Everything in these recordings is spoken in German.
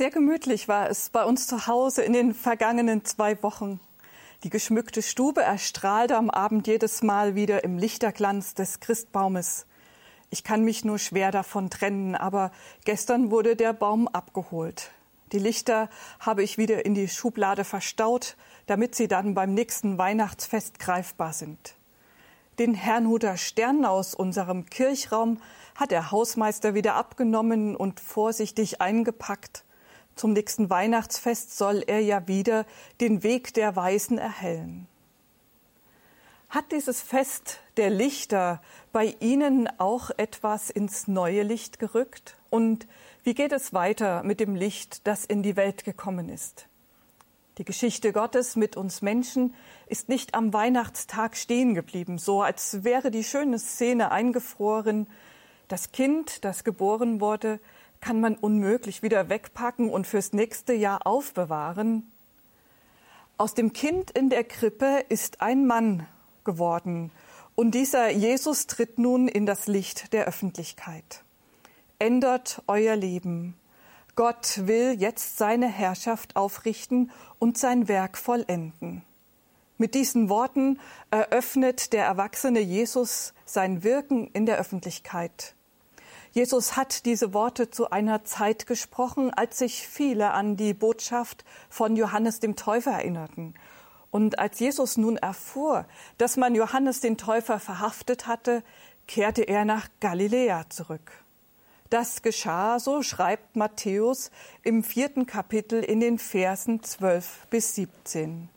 Sehr gemütlich war es bei uns zu Hause in den vergangenen zwei Wochen. Die geschmückte Stube erstrahlte am Abend jedes Mal wieder im Lichterglanz des Christbaumes. Ich kann mich nur schwer davon trennen, aber gestern wurde der Baum abgeholt. Die Lichter habe ich wieder in die Schublade verstaut, damit sie dann beim nächsten Weihnachtsfest greifbar sind. Den Herrnhuter Stern aus unserem Kirchraum hat der Hausmeister wieder abgenommen und vorsichtig eingepackt. Zum nächsten Weihnachtsfest soll er ja wieder den Weg der Weisen erhellen. Hat dieses Fest der Lichter bei Ihnen auch etwas ins neue Licht gerückt? Und wie geht es weiter mit dem Licht, das in die Welt gekommen ist? Die Geschichte Gottes mit uns Menschen ist nicht am Weihnachtstag stehen geblieben, so als wäre die schöne Szene eingefroren. Das Kind, das geboren wurde, kann man unmöglich wieder wegpacken und fürs nächste Jahr aufbewahren. Aus dem Kind in der Krippe ist ein Mann geworden, und dieser Jesus tritt nun in das Licht der Öffentlichkeit. Ändert euer Leben. Gott will jetzt seine Herrschaft aufrichten und sein Werk vollenden. Mit diesen Worten eröffnet der erwachsene Jesus sein Wirken in der Öffentlichkeit. Jesus hat diese Worte zu einer Zeit gesprochen, als sich viele an die Botschaft von Johannes dem Täufer erinnerten. Und als Jesus nun erfuhr, dass man Johannes den Täufer verhaftet hatte, kehrte er nach Galiläa zurück. Das geschah, so schreibt Matthäus im vierten Kapitel in den Versen 12 bis 17.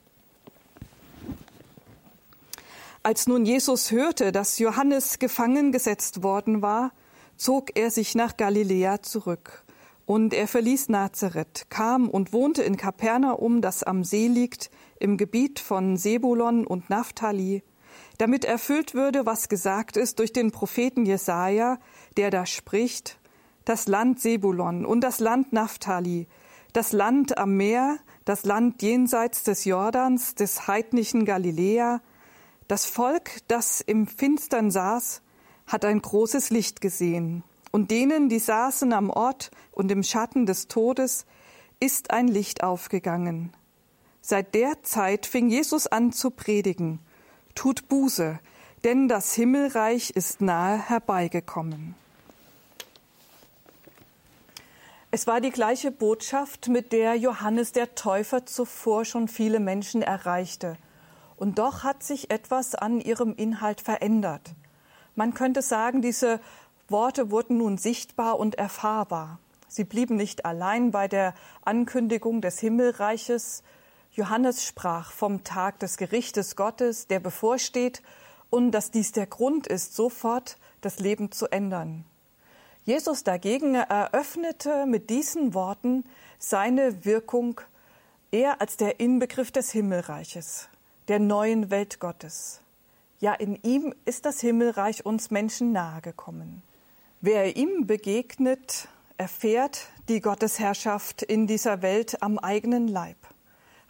Als nun Jesus hörte, dass Johannes gefangen gesetzt worden war, zog er sich nach Galiläa zurück. Und er verließ Nazareth, kam und wohnte in Kapernaum, das am See liegt, im Gebiet von Sebulon und Naphtali, damit erfüllt würde, was gesagt ist durch den Propheten Jesaja, der da spricht: das Land Sebulon und das Land Naphtali, das Land am Meer, das Land jenseits des Jordans, des heidnischen Galiläa, das Volk, das im Finstern saß, hat ein großes Licht gesehen, und denen, die saßen am Ort und im Schatten des Todes, ist ein Licht aufgegangen. Seit der Zeit fing Jesus an zu predigen, tut Buße, denn das Himmelreich ist nahe herbeigekommen. Es war die gleiche Botschaft, mit der Johannes der Täufer zuvor schon viele Menschen erreichte. Und doch hat sich etwas an ihrem Inhalt verändert. Man könnte sagen, diese Worte wurden nun sichtbar und erfahrbar. Sie blieben nicht allein bei der Ankündigung des Himmelreiches. Johannes sprach vom Tag des Gerichtes Gottes, der bevorsteht, und dass dies der Grund ist, sofort das Leben zu ändern. Jesus dagegen eröffnete mit diesen Worten seine Wirkung eher als der Inbegriff des Himmelreiches, der neuen Welt Gottes. Ja, in ihm ist das Himmelreich uns Menschen nahegekommen. Wer ihm begegnet, erfährt die Gottesherrschaft in dieser Welt am eigenen Leib.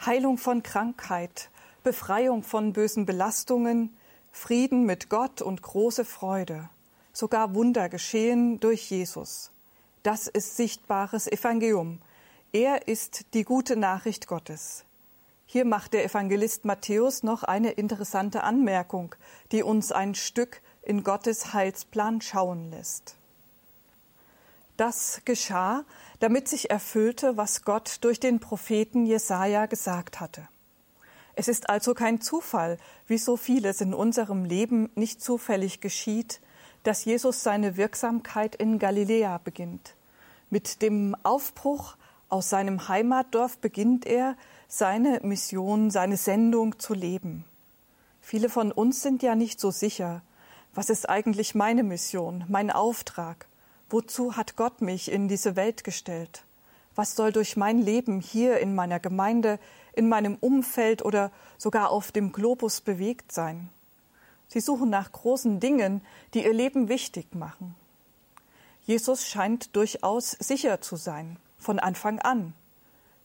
Heilung von Krankheit, Befreiung von bösen Belastungen, Frieden mit Gott und große Freude sogar Wunder geschehen durch Jesus. Das ist sichtbares Evangelium. Er ist die gute Nachricht Gottes. Hier macht der Evangelist Matthäus noch eine interessante Anmerkung, die uns ein Stück in Gottes Heilsplan schauen lässt. Das geschah, damit sich erfüllte, was Gott durch den Propheten Jesaja gesagt hatte. Es ist also kein Zufall, wie so vieles in unserem Leben nicht zufällig geschieht, dass Jesus seine Wirksamkeit in Galiläa beginnt. Mit dem Aufbruch aus seinem Heimatdorf beginnt er, seine Mission, seine Sendung zu leben. Viele von uns sind ja nicht so sicher. Was ist eigentlich meine Mission, mein Auftrag? Wozu hat Gott mich in diese Welt gestellt? Was soll durch mein Leben hier in meiner Gemeinde, in meinem Umfeld oder sogar auf dem Globus bewegt sein? Sie suchen nach großen Dingen, die ihr Leben wichtig machen. Jesus scheint durchaus sicher zu sein, von Anfang an.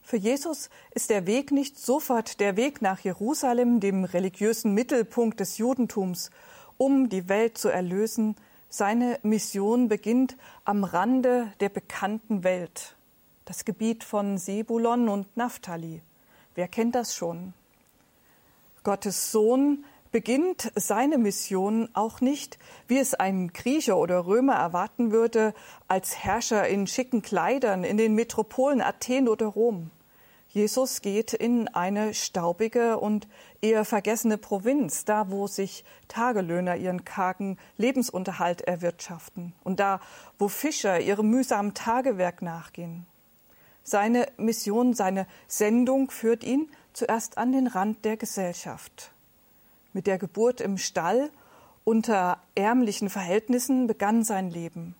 Für Jesus ist der Weg nicht sofort der Weg nach Jerusalem, dem religiösen Mittelpunkt des Judentums, um die Welt zu erlösen. Seine Mission beginnt am Rande der bekannten Welt. das Gebiet von Sebulon und Naphtali. Wer kennt das schon? Gottes Sohn beginnt seine Mission auch nicht, wie es ein Grieche oder Römer erwarten würde, als Herrscher in schicken Kleidern in den Metropolen Athen oder Rom. Jesus geht in eine staubige und eher vergessene Provinz, da wo sich Tagelöhner ihren kargen Lebensunterhalt erwirtschaften und da wo Fischer ihrem mühsamen Tagewerk nachgehen. Seine Mission, seine Sendung führt ihn zuerst an den Rand der Gesellschaft. Mit der Geburt im Stall unter ärmlichen Verhältnissen begann sein Leben.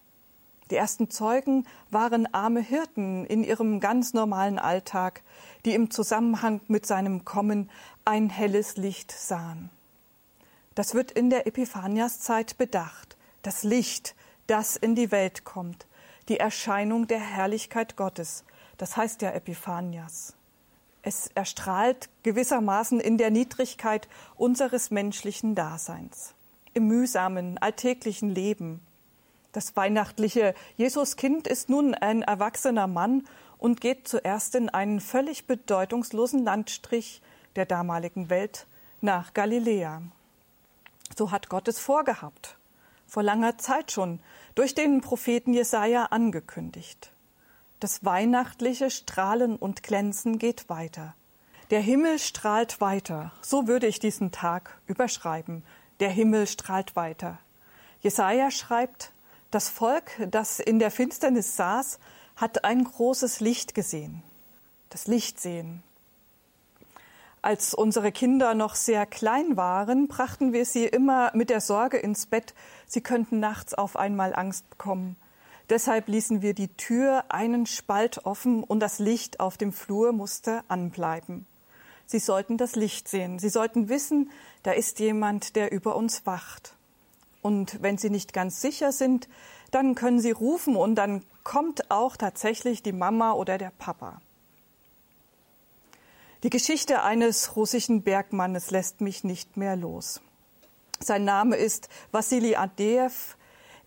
Die ersten Zeugen waren arme Hirten in ihrem ganz normalen Alltag, die im Zusammenhang mit seinem Kommen ein helles Licht sahen. Das wird in der Epiphaniaszeit bedacht. Das Licht, das in die Welt kommt. Die Erscheinung der Herrlichkeit Gottes. Das heißt ja Epiphanias. Es erstrahlt gewissermaßen in der Niedrigkeit unseres menschlichen Daseins, im mühsamen, alltäglichen Leben. Das weihnachtliche Jesuskind ist nun ein erwachsener Mann und geht zuerst in einen völlig bedeutungslosen Landstrich der damaligen Welt nach Galiläa. So hat Gott es vorgehabt, vor langer Zeit schon, durch den Propheten Jesaja angekündigt. Das weihnachtliche Strahlen und Glänzen geht weiter. Der Himmel strahlt weiter. So würde ich diesen Tag überschreiben. Der Himmel strahlt weiter. Jesaja schreibt, das Volk, das in der Finsternis saß, hat ein großes Licht gesehen. Das Licht sehen. Als unsere Kinder noch sehr klein waren, brachten wir sie immer mit der Sorge ins Bett, sie könnten nachts auf einmal Angst bekommen. Deshalb ließen wir die Tür einen Spalt offen und das Licht auf dem Flur musste anbleiben. Sie sollten das Licht sehen. Sie sollten wissen, da ist jemand, der über uns wacht. Und wenn Sie nicht ganz sicher sind, dann können Sie rufen und dann kommt auch tatsächlich die Mama oder der Papa. Die Geschichte eines russischen Bergmannes lässt mich nicht mehr los. Sein Name ist Wassili Adeev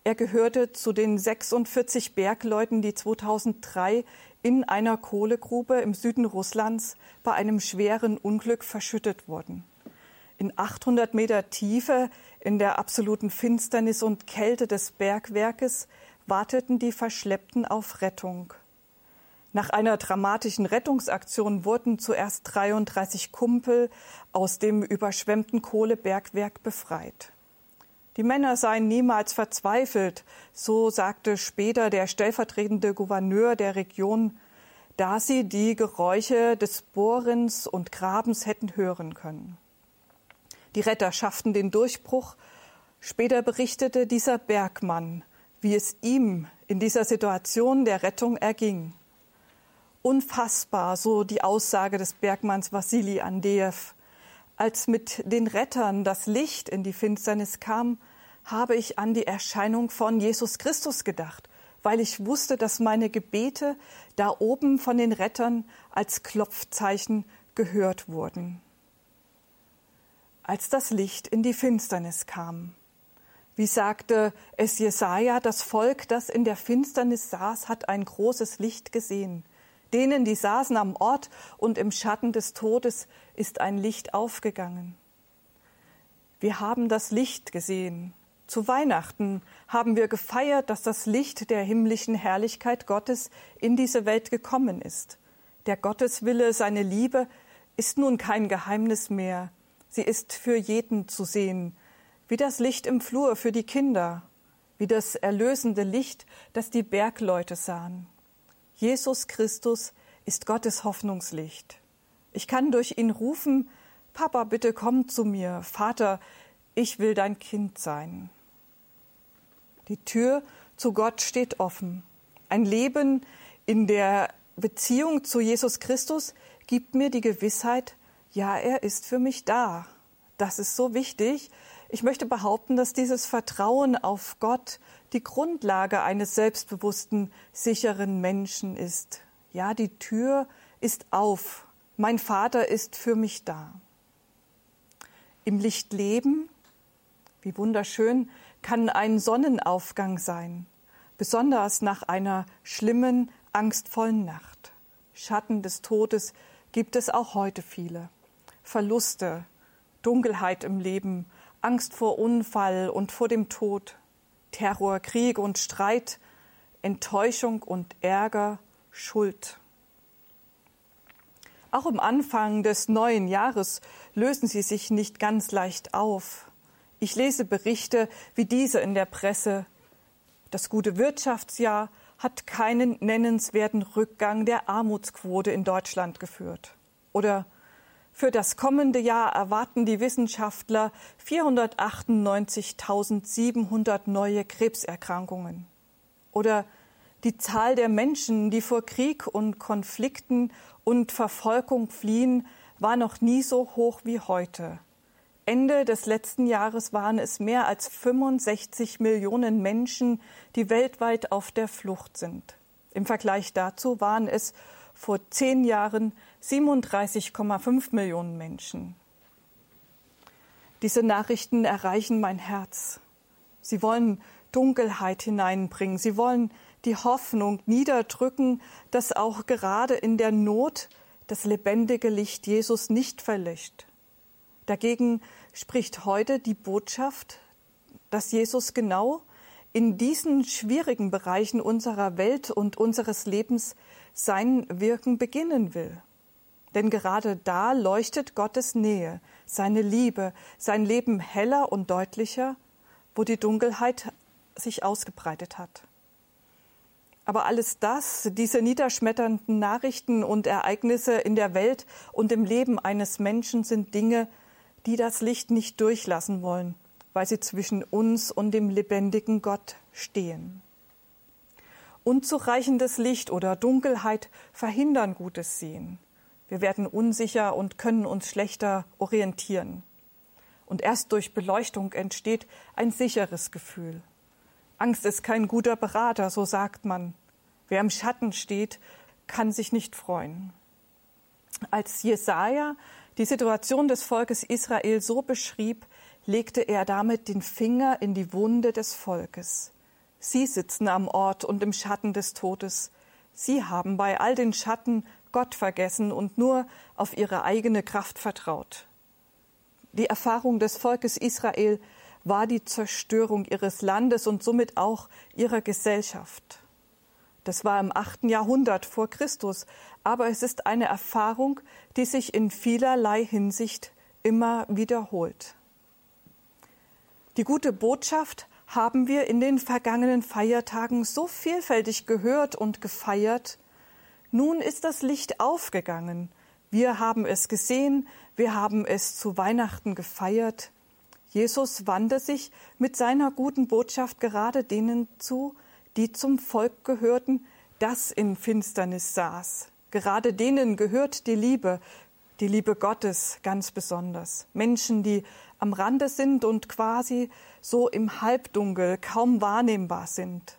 er gehörte zu den 46 Bergleuten, die 2003 in einer Kohlegrube im Süden Russlands bei einem schweren Unglück verschüttet wurden. In 800 Meter Tiefe, in der absoluten Finsternis und Kälte des Bergwerkes, warteten die Verschleppten auf Rettung. Nach einer dramatischen Rettungsaktion wurden zuerst 33 Kumpel aus dem überschwemmten Kohlebergwerk befreit. Die Männer seien niemals verzweifelt, so sagte später der stellvertretende Gouverneur der Region, da sie die Geräusche des Bohrens und Grabens hätten hören können. Die Retter schafften den Durchbruch. Später berichtete dieser Bergmann, wie es ihm in dieser Situation der Rettung erging. Unfassbar, so die Aussage des Bergmanns Wassili Andeev. Als mit den Rettern das Licht in die Finsternis kam, habe ich an die Erscheinung von Jesus Christus gedacht, weil ich wusste, dass meine Gebete da oben von den Rettern als Klopfzeichen gehört wurden. Als das Licht in die Finsternis kam, wie sagte es Jesaja, das Volk, das in der Finsternis saß, hat ein großes Licht gesehen. Denen, die saßen am Ort und im Schatten des Todes, ist ein Licht aufgegangen. Wir haben das Licht gesehen. Zu Weihnachten haben wir gefeiert, dass das Licht der himmlischen Herrlichkeit Gottes in diese Welt gekommen ist. Der Gotteswille, seine Liebe ist nun kein Geheimnis mehr. Sie ist für jeden zu sehen, wie das Licht im Flur für die Kinder, wie das erlösende Licht, das die Bergleute sahen. Jesus Christus ist Gottes Hoffnungslicht. Ich kann durch ihn rufen, Papa, bitte komm zu mir, Vater, ich will dein Kind sein. Die Tür zu Gott steht offen. Ein Leben in der Beziehung zu Jesus Christus gibt mir die Gewissheit, ja, er ist für mich da. Das ist so wichtig. Ich möchte behaupten, dass dieses Vertrauen auf Gott die Grundlage eines selbstbewussten, sicheren Menschen ist. Ja, die Tür ist auf. Mein Vater ist für mich da. Im Licht leben, wie wunderschön, kann ein Sonnenaufgang sein, besonders nach einer schlimmen, angstvollen Nacht. Schatten des Todes gibt es auch heute viele. Verluste, Dunkelheit im Leben, Angst vor Unfall und vor dem Tod, Terror, Krieg und Streit, Enttäuschung und Ärger, Schuld. Auch am Anfang des neuen Jahres lösen sie sich nicht ganz leicht auf. Ich lese Berichte wie diese in der Presse. Das gute Wirtschaftsjahr hat keinen nennenswerten Rückgang der Armutsquote in Deutschland geführt. Oder für das kommende Jahr erwarten die Wissenschaftler 498.700 neue Krebserkrankungen. Oder die Zahl der Menschen, die vor Krieg und Konflikten und Verfolgung fliehen, war noch nie so hoch wie heute. Ende des letzten Jahres waren es mehr als 65 Millionen Menschen, die weltweit auf der Flucht sind. Im Vergleich dazu waren es vor zehn Jahren 37,5 Millionen Menschen. Diese Nachrichten erreichen mein Herz. Sie wollen Dunkelheit hineinbringen. Sie wollen die Hoffnung niederdrücken, dass auch gerade in der Not das lebendige Licht Jesus nicht verlöscht. Dagegen spricht heute die Botschaft, dass Jesus genau in diesen schwierigen Bereichen unserer Welt und unseres Lebens sein Wirken beginnen will. Denn gerade da leuchtet Gottes Nähe, seine Liebe, sein Leben heller und deutlicher, wo die Dunkelheit sich ausgebreitet hat. Aber alles das, diese niederschmetternden Nachrichten und Ereignisse in der Welt und im Leben eines Menschen sind Dinge, die das Licht nicht durchlassen wollen, weil sie zwischen uns und dem lebendigen Gott stehen. Unzureichendes Licht oder Dunkelheit verhindern gutes Sehen. Wir werden unsicher und können uns schlechter orientieren. Und erst durch Beleuchtung entsteht ein sicheres Gefühl. Angst ist kein guter Berater, so sagt man. Wer im Schatten steht, kann sich nicht freuen. Als Jesaja die Situation des Volkes Israel so beschrieb, legte er damit den Finger in die Wunde des Volkes. Sie sitzen am Ort und im Schatten des Todes. Sie haben bei all den Schatten Gott vergessen und nur auf ihre eigene Kraft vertraut. Die Erfahrung des Volkes Israel war die Zerstörung ihres Landes und somit auch ihrer Gesellschaft. Das war im achten Jahrhundert vor Christus, aber es ist eine Erfahrung, die sich in vielerlei Hinsicht immer wiederholt. Die gute Botschaft haben wir in den vergangenen Feiertagen so vielfältig gehört und gefeiert. Nun ist das Licht aufgegangen. Wir haben es gesehen, wir haben es zu Weihnachten gefeiert. Jesus wandte sich mit seiner guten Botschaft gerade denen zu, die zum Volk gehörten, das in Finsternis saß. Gerade denen gehört die Liebe, die Liebe Gottes ganz besonders. Menschen, die am Rande sind und quasi so im Halbdunkel kaum wahrnehmbar sind.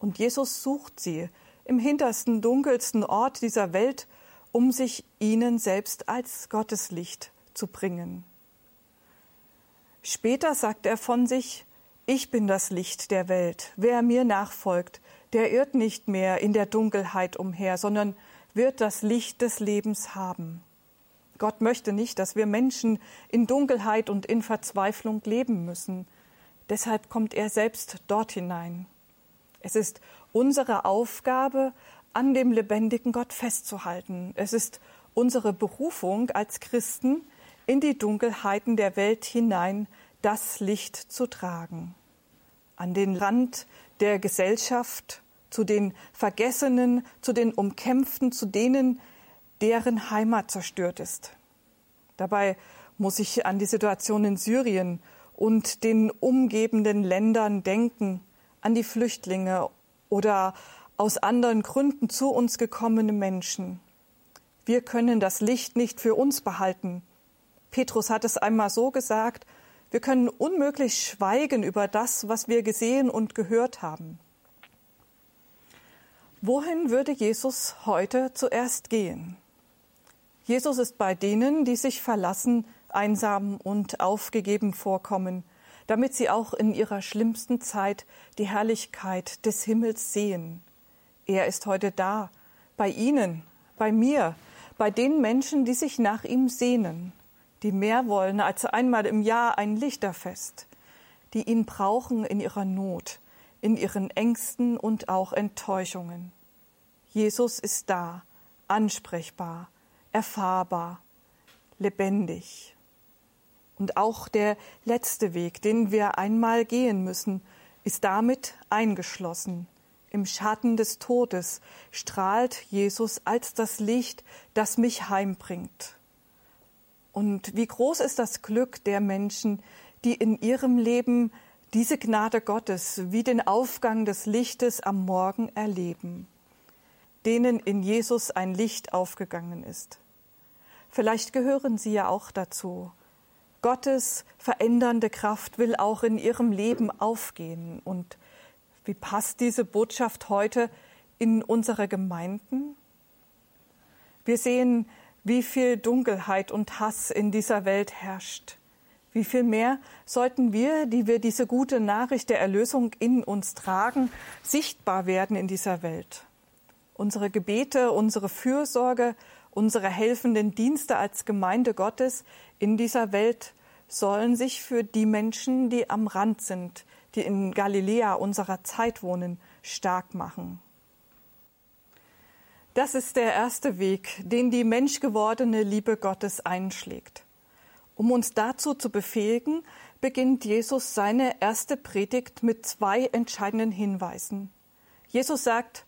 Und Jesus sucht sie im hintersten, dunkelsten Ort dieser Welt, um sich ihnen selbst als Gotteslicht zu bringen. Später sagt er von sich, ich bin das Licht der Welt. Wer mir nachfolgt, der irrt nicht mehr in der Dunkelheit umher, sondern wird das Licht des Lebens haben. Gott möchte nicht, dass wir Menschen in Dunkelheit und in Verzweiflung leben müssen. Deshalb kommt er selbst dort hinein. Es ist unsere Aufgabe, an dem lebendigen Gott festzuhalten. Es ist unsere Berufung als Christen, in die Dunkelheiten der Welt hinein das Licht zu tragen. An den Rand der Gesellschaft, zu den Vergessenen, zu den Umkämpften, zu denen, deren Heimat zerstört ist. Dabei muss ich an die Situation in Syrien und den umgebenden Ländern denken, an die Flüchtlinge oder aus anderen Gründen zu uns gekommene Menschen. Wir können das Licht nicht für uns behalten. Petrus hat es einmal so gesagt, wir können unmöglich schweigen über das, was wir gesehen und gehört haben. Wohin würde Jesus heute zuerst gehen? Jesus ist bei denen, die sich verlassen, einsam und aufgegeben vorkommen, damit sie auch in ihrer schlimmsten Zeit die Herrlichkeit des Himmels sehen. Er ist heute da, bei Ihnen, bei mir, bei den Menschen, die sich nach ihm sehnen, die mehr wollen als einmal im Jahr ein Lichterfest, die ihn brauchen in ihrer Not, in ihren Ängsten und auch Enttäuschungen. Jesus ist da, ansprechbar, erfahrbar, lebendig. Und auch der letzte Weg, den wir einmal gehen müssen, ist damit eingeschlossen. Im Schatten des Todes strahlt Jesus als das Licht, das mich heimbringt. Und wie groß ist das Glück der Menschen, die in ihrem Leben diese Gnade Gottes wie den Aufgang des Lichtes am Morgen erleben, denen in Jesus ein Licht aufgegangen ist. Vielleicht gehören Sie ja auch dazu. Gottes verändernde Kraft will auch in Ihrem Leben aufgehen. Und wie passt diese Botschaft heute in unsere Gemeinden? Wir sehen, wie viel Dunkelheit und Hass in dieser Welt herrscht. Wie viel mehr sollten wir, die wir diese gute Nachricht der Erlösung in uns tragen, sichtbar werden in dieser Welt. Unsere Gebete, unsere Fürsorge, unsere helfenden Dienste als Gemeinde Gottes in dieser Welt sollen sich für die Menschen, die am Rand sind, die in Galiläa unserer Zeit wohnen, stark machen. Das ist der erste Weg, den die menschgewordene Liebe Gottes einschlägt. Um uns dazu zu befähigen, beginnt Jesus seine erste Predigt mit zwei entscheidenden Hinweisen. Jesus sagt,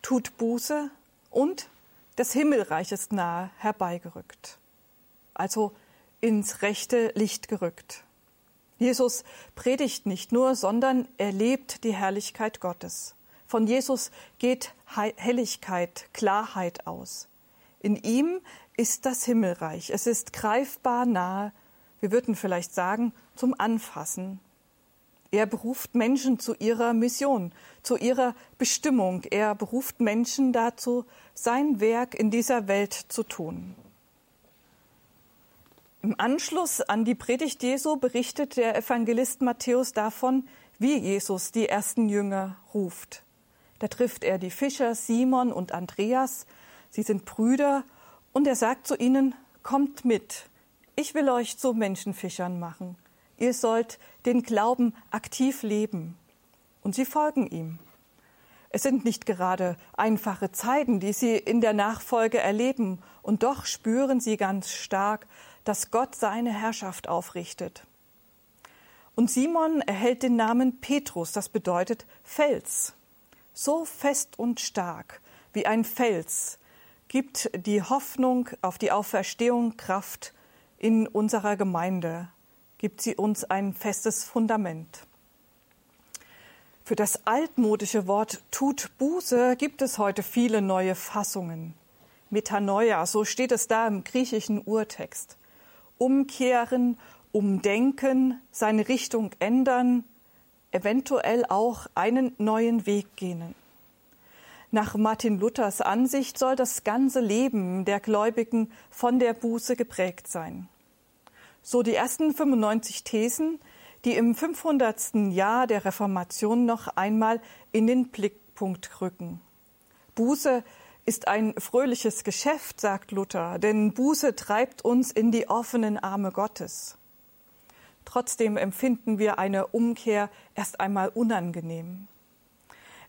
tut Buße und das Himmelreich ist nahe herbeigerückt. Also ins rechte Licht gerückt. Jesus predigt nicht nur, sondern er lebt die Herrlichkeit Gottes. Von Jesus geht Helligkeit, Klarheit aus. In ihm ist das Himmelreich. Es ist greifbar nahe, wir würden vielleicht sagen, zum Anfassen. Er beruft Menschen zu ihrer Mission, zu ihrer Bestimmung. Er beruft Menschen dazu, sein Werk in dieser Welt zu tun. Im Anschluss an die Predigt Jesu berichtet der Evangelist Matthäus davon, wie Jesus die ersten Jünger ruft. Da trifft er die Fischer Simon und Andreas. Sie sind Brüder und er sagt zu ihnen, kommt mit. Ich will euch zu Menschenfischern machen. Ihr sollt den Glauben aktiv leben. Und sie folgen ihm. Es sind nicht gerade einfache Zeiten, die sie in der Nachfolge erleben, und doch spüren sie ganz stark, dass Gott seine Herrschaft aufrichtet. Und Simon erhält den Namen Petrus, das bedeutet Fels. So fest und stark wie ein Fels gibt die Hoffnung auf die Auferstehung Kraft in unserer Gemeinde, gibt sie uns ein festes Fundament. Für das altmodische Wort tut Buße gibt es heute viele neue Fassungen. Metanoia, so steht es da im griechischen Urtext umkehren, umdenken, seine Richtung ändern, eventuell auch einen neuen Weg gehen. Nach Martin Luthers Ansicht soll das ganze Leben der Gläubigen von der Buße geprägt sein. So die ersten 95 Thesen, die im 500. Jahr der Reformation noch einmal in den Blickpunkt rücken. Buße ist ein fröhliches Geschäft, sagt Luther, denn Buße treibt uns in die offenen Arme Gottes. Trotzdem empfinden wir eine Umkehr erst einmal unangenehm.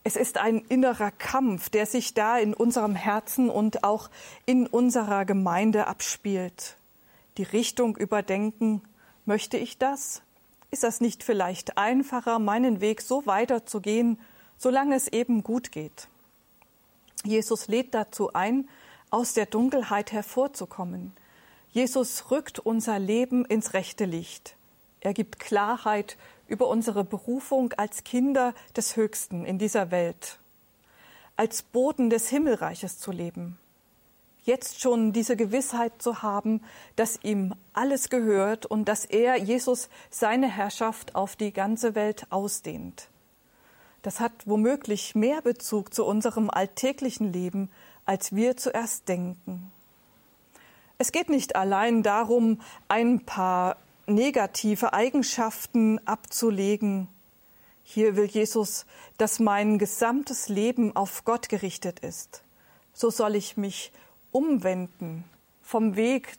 Es ist ein innerer Kampf, der sich da in unserem Herzen und auch in unserer Gemeinde abspielt. Die Richtung überdenken, möchte ich das? Ist das nicht vielleicht einfacher, meinen Weg so weiterzugehen, solange es eben gut geht? Jesus lädt dazu ein, aus der Dunkelheit hervorzukommen. Jesus rückt unser Leben ins rechte Licht. Er gibt Klarheit über unsere Berufung als Kinder des Höchsten in dieser Welt, als Boden des Himmelreiches zu leben. Jetzt schon diese Gewissheit zu haben, dass ihm alles gehört und dass er, Jesus, seine Herrschaft auf die ganze Welt ausdehnt das hat womöglich mehr Bezug zu unserem alltäglichen Leben, als wir zuerst denken. Es geht nicht allein darum, ein paar negative Eigenschaften abzulegen. Hier will Jesus, dass mein gesamtes Leben auf Gott gerichtet ist. So soll ich mich umwenden vom Weg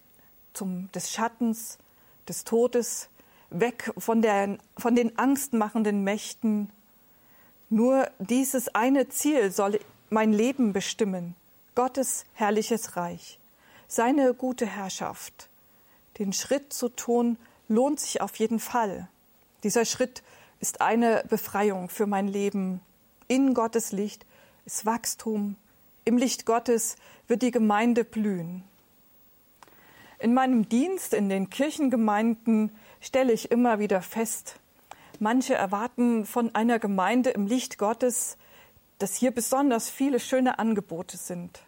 zum, des Schattens, des Todes, weg von, der, von den angstmachenden Mächten. Nur dieses eine Ziel soll mein Leben bestimmen, Gottes herrliches Reich, seine gute Herrschaft. Den Schritt zu tun lohnt sich auf jeden Fall. Dieser Schritt ist eine Befreiung für mein Leben. In Gottes Licht ist Wachstum. Im Licht Gottes wird die Gemeinde blühen. In meinem Dienst in den Kirchengemeinden stelle ich immer wieder fest, manche erwarten von einer Gemeinde im Licht Gottes, dass hier besonders viele schöne Angebote sind.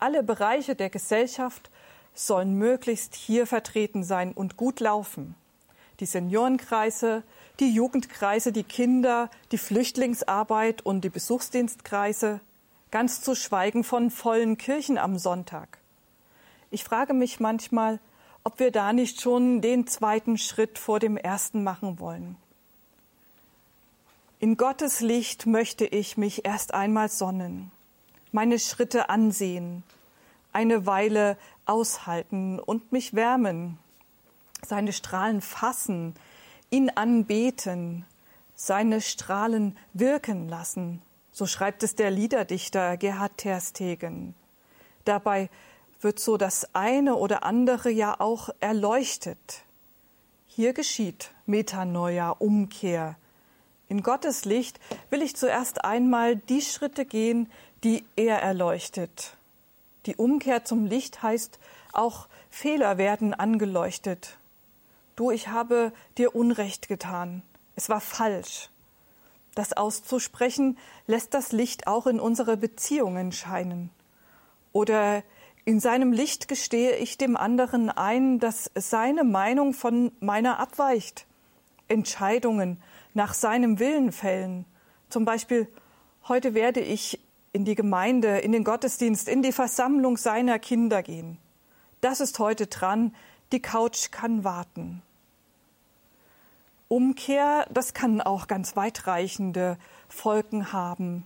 Alle Bereiche der Gesellschaft sollen möglichst hier vertreten sein und gut laufen. Die Seniorenkreise, die Jugendkreise, die Kinder, die Flüchtlingsarbeit und die Besuchsdienstkreise, ganz zu schweigen von vollen Kirchen am Sonntag. Ich frage mich manchmal, ob wir da nicht schon den zweiten Schritt vor dem ersten machen wollen. In Gottes Licht möchte ich mich erst einmal sonnen, meine Schritte ansehen, eine Weile aushalten und mich wärmen, seine Strahlen fassen, ihn anbeten, seine Strahlen wirken lassen. So schreibt es der Liederdichter Gerhard Terstegen. Dabei wird so das eine oder andere ja auch erleuchtet. Hier geschieht Metanoia, Umkehr. In Gottes Licht will ich zuerst einmal die Schritte gehen, die er erleuchtet. Die Umkehr zum Licht heißt auch Fehler werden angeleuchtet. Du, ich habe dir Unrecht getan. Es war falsch. Das auszusprechen lässt das Licht auch in unsere Beziehungen scheinen. Oder in seinem Licht gestehe ich dem anderen ein, dass seine Meinung von meiner abweicht. Entscheidungen nach seinem Willen fällen. Zum Beispiel, heute werde ich in die Gemeinde, in den Gottesdienst, in die Versammlung seiner Kinder gehen. Das ist heute dran, die Couch kann warten. Umkehr, das kann auch ganz weitreichende Folgen haben.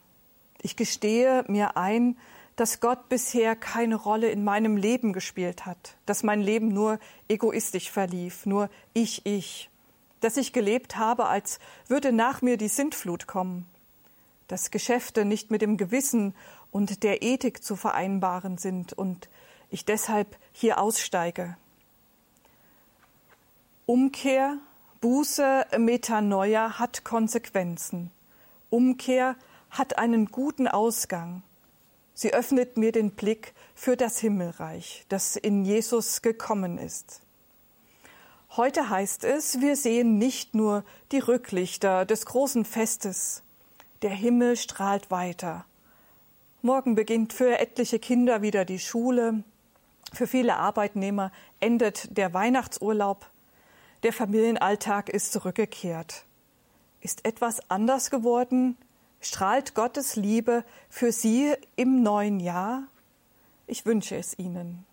Ich gestehe mir ein, dass Gott bisher keine Rolle in meinem Leben gespielt hat, dass mein Leben nur egoistisch verlief, nur ich, ich, dass ich gelebt habe, als würde nach mir die Sintflut kommen, dass Geschäfte nicht mit dem Gewissen und der Ethik zu vereinbaren sind und ich deshalb hier aussteige. Umkehr, Buße, Metanoia hat Konsequenzen. Umkehr hat einen guten Ausgang. Sie öffnet mir den Blick für das Himmelreich, das in Jesus gekommen ist. Heute heißt es, wir sehen nicht nur die Rücklichter des großen Festes. Der Himmel strahlt weiter. Morgen beginnt für etliche Kinder wieder die Schule. Für viele Arbeitnehmer endet der Weihnachtsurlaub. Der Familienalltag ist zurückgekehrt. Ist etwas anders geworden? Strahlt Gottes Liebe für Sie im neuen Jahr? Ich wünsche es Ihnen.